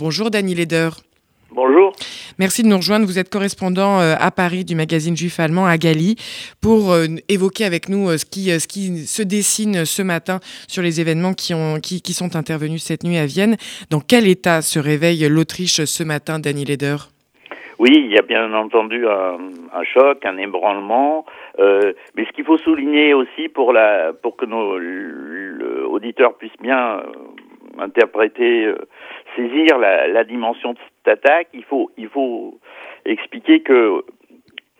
Bonjour Dany Leder. Bonjour. Merci de nous rejoindre. Vous êtes correspondant euh, à Paris du magazine juif allemand à Gali pour euh, évoquer avec nous euh, ce qui, ce qui se dessine ce matin sur les événements qui, ont, qui, qui sont intervenus cette nuit à Vienne. Dans quel état se réveille l'Autriche ce matin, Dany Leder? Oui, il y a bien entendu un, un choc, un ébranlement, euh, mais ce qu'il faut souligner aussi pour la pour que nos auditeurs puissent bien interpréter, saisir la, dimension de cette attaque, il faut, expliquer que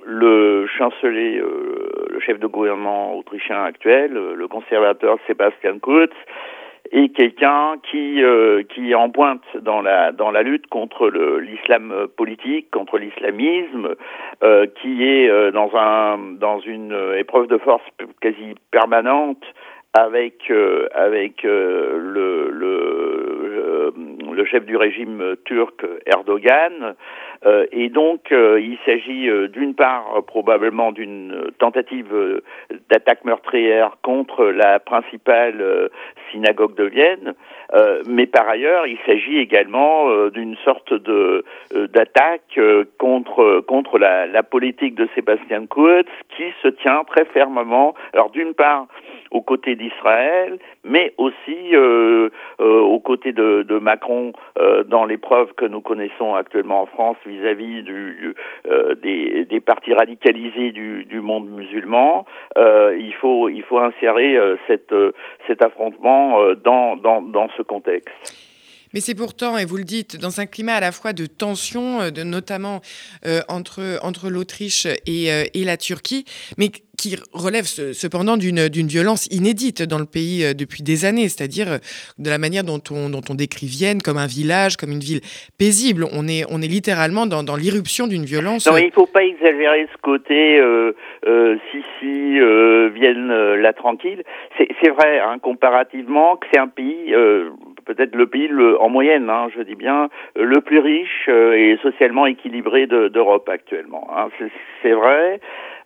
le chancelier, euh, le chef de gouvernement autrichien actuel, le conservateur Sebastian Kurz, est quelqu'un qui euh, est en pointe dans la dans la lutte contre l'islam politique, contre l'islamisme, euh, qui est euh, dans un dans une épreuve de force quasi permanente avec avec le, le le chef du régime turc Erdogan. Euh, et donc, euh, il s'agit euh, d'une part probablement d'une tentative d'attaque meurtrière contre la principale synagogue de Vienne, mais par ailleurs, il s'agit également d'une sorte d'attaque contre contre la, politique de Sébastien Kurz, qui se tient très fermement. Alors, d'une part, aux côtés d'Israël, mais aussi aux côtés de, Macron dans l'épreuve que nous connaissons actuellement en France vis-à-vis euh, des, partis radicalisés du, monde musulman. Euh, il faut il faut insérer cette, cet affrontement dans, dans, dans ce contexte. Mais c'est pourtant, et vous le dites, dans un climat à la fois de tension, de, notamment euh, entre, entre l'Autriche et, euh, et, la Turquie, mais qui relève cependant d'une violence inédite dans le pays euh, depuis des années, c'est-à-dire euh, de la manière dont on, dont on décrit Vienne comme un village, comme une ville paisible. On est, on est littéralement dans, dans l'irruption d'une violence. Non, il ne faut pas exagérer ce côté euh, euh, si, si, euh, Vienne la tranquille. C'est vrai, hein, comparativement, que c'est un pays peut-être le pays le, en moyenne, hein, je dis bien, le plus riche euh, et socialement équilibré d'Europe actuellement. Hein. C'est vrai.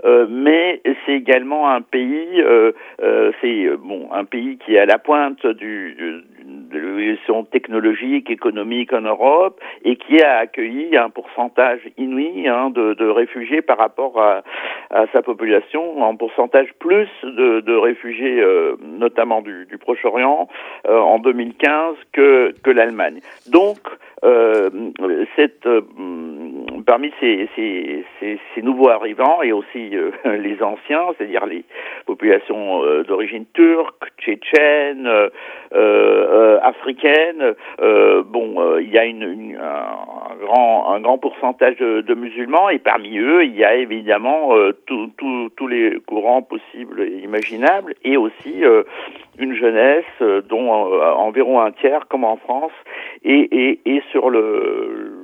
Euh, mais c'est également un pays, euh, euh, c'est bon, un pays qui est à la pointe du, du de l'évolution technologique, économique en Europe, et qui a accueilli un pourcentage inouï hein, de, de, réfugiés par rapport à, à, sa population, en pourcentage plus de, de réfugiés, euh, notamment du, du Proche-Orient, euh, en 2015 que, que l'Allemagne. Donc, euh, cette parmi ces, nouveaux arrivants et aussi euh, les anciens, c'est-à-dire les populations euh, d'origine turque, tchétchène, euh, africaine, bon, il y a un, grand, un grand pourcentage de, de, musulmans et parmi eux, il y a évidemment tous les courants possibles et imaginables et aussi une jeunesse dont environ un tiers, comme en France, est, est, est sur le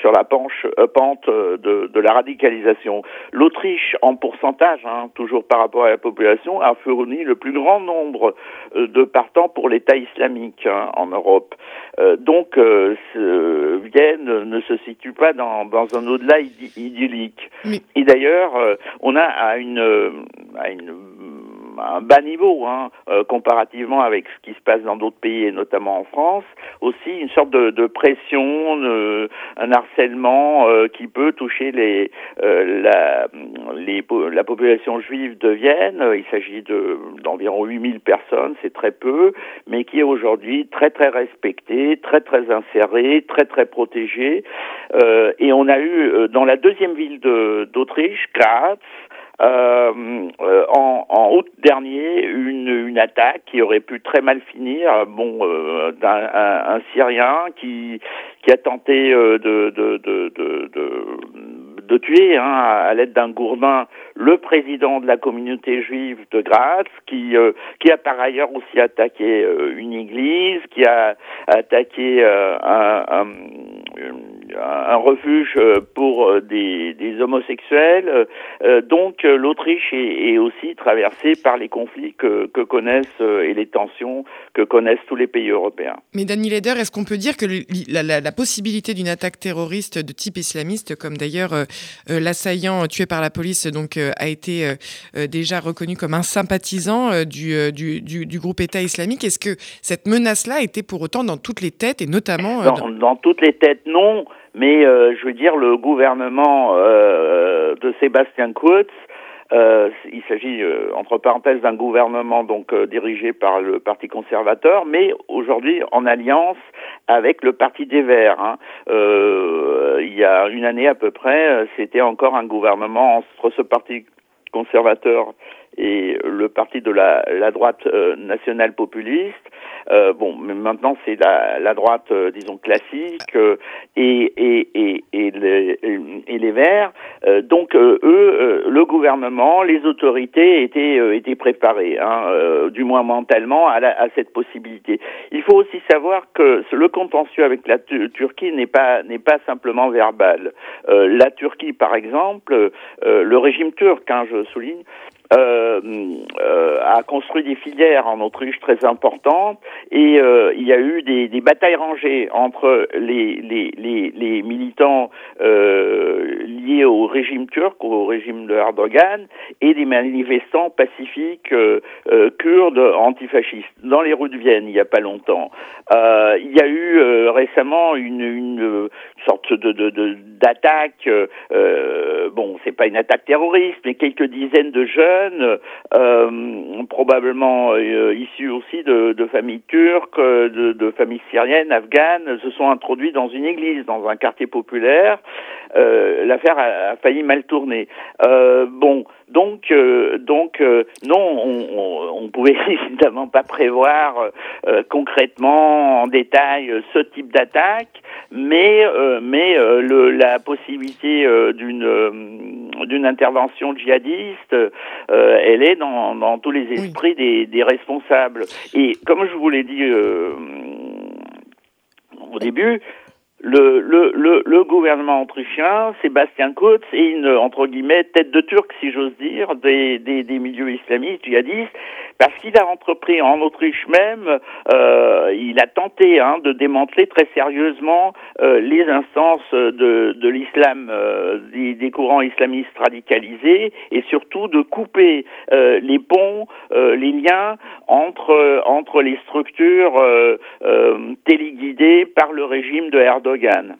sur la penche, euh, pente euh, de, de, la radicalisation. L'Autriche, en pourcentage, hein, toujours par rapport à la population, a fourni le plus grand nombre euh, de partants pour l'État islamique hein, en Europe. Euh, donc, euh, Vienne ne se situe pas dans, dans un au-delà idyllique. Et d'ailleurs, on a à une, à une un bas niveau hein, euh, comparativement avec ce qui se passe dans d'autres pays et notamment en France. Aussi une sorte de, de pression, de, un harcèlement euh, qui peut toucher les, euh, la, les, la population juive de Vienne. Il s'agit de d'environ 8000 personnes, c'est très peu, mais qui est aujourd'hui très très respectée, très très insérée, très très protégée. et on a eu dans la deuxième ville d'Autriche, Graz, euh, euh, en, en, août dernier une, une, attaque qui aurait pu très mal finir. Bon, euh, d'un un, un, Syrien qui qui a tenté euh, de, de, de, de, de tuer hein, à l'aide d'un gourdin le président de la communauté juive de Graz, qui euh, qui a par ailleurs aussi attaqué une église, qui a attaqué un, un un refuge pour des, des homosexuels. donc l'Autriche est, est, aussi traversée par les conflits que, que connaissent et les tensions que connaissent tous les pays européens. Mais Daniel Leder, est-ce qu'on peut dire que la, la, la possibilité d'une attaque terroriste de type islamiste, comme d'ailleurs l'assaillant tué par la police donc a été déjà reconnu comme un sympathisant du, du, du, du groupe État islamique, est-ce que cette menace-là était pour autant dans toutes les têtes et notamment... Euh, dans, toutes les têtes, non. Mais euh, je veux dire, le gouvernement euh, de Sébastien Kurz, il s'agit entre parenthèses d'un gouvernement donc dirigé par le Parti conservateur, mais aujourd'hui en alliance avec le Parti des Verts. Hein. il y a une année à peu près, c'était encore un gouvernement entre ce Parti conservateur et le parti de la, la droite nationale populiste euh, bon, maintenant c'est la, la, droite, euh, disons classique, euh, et, et, et, et, les, et les Verts. Euh, donc eux, le gouvernement, les autorités étaient étaient préparés, hein, du moins mentalement, à, la, à, cette possibilité. Il faut aussi savoir que le contentieux avec la Turquie n'est pas n'est pas simplement verbal. la Turquie, par exemple, le régime turc, hein, je souligne, euh, euh, a construit des filières en Autriche très importantes et euh, il y a eu des, des, batailles rangées entre les, les, les, les militants euh, liés au régime turc, au régime de Erdogan, et des manifestants pacifiques euh, kurdes antifascistes dans les rues de Vienne il n'y a pas longtemps. il y a eu récemment une, une, sorte de, de, d'attaque. bon, c'est pas une attaque terroriste, mais quelques dizaines de jeunes probablement euh, issus aussi de, familles turques, de, de, familles syriennes, afghanes, se sont introduits dans une église, dans un quartier populaire. Euh, L'affaire a, a, failli mal tourner. Euh, bon, donc, euh, donc non, on, on, pouvait évidemment pas prévoir concrètement en détail ce type d'attaque, mais mais le, la possibilité d'une d'une intervention djihadiste, euh, elle est dans, dans, tous les esprits des, des, responsables. Et comme je vous l'ai dit euh, au début, le, le, le, le, gouvernement autrichien, Sébastien Kurz, est une, entre guillemets, tête de turc, si j'ose dire, des, des, des milieux islamistes, djihadistes, parce qu'il a entrepris en Autriche même, euh, il a tenté hein, de démanteler très sérieusement euh, les instances de, de l'islam, euh, des, des, courants islamistes radicalisés, et surtout de couper euh, les ponts, euh, les liens entre entre les structures téléguidées par le régime de Erdogan. again.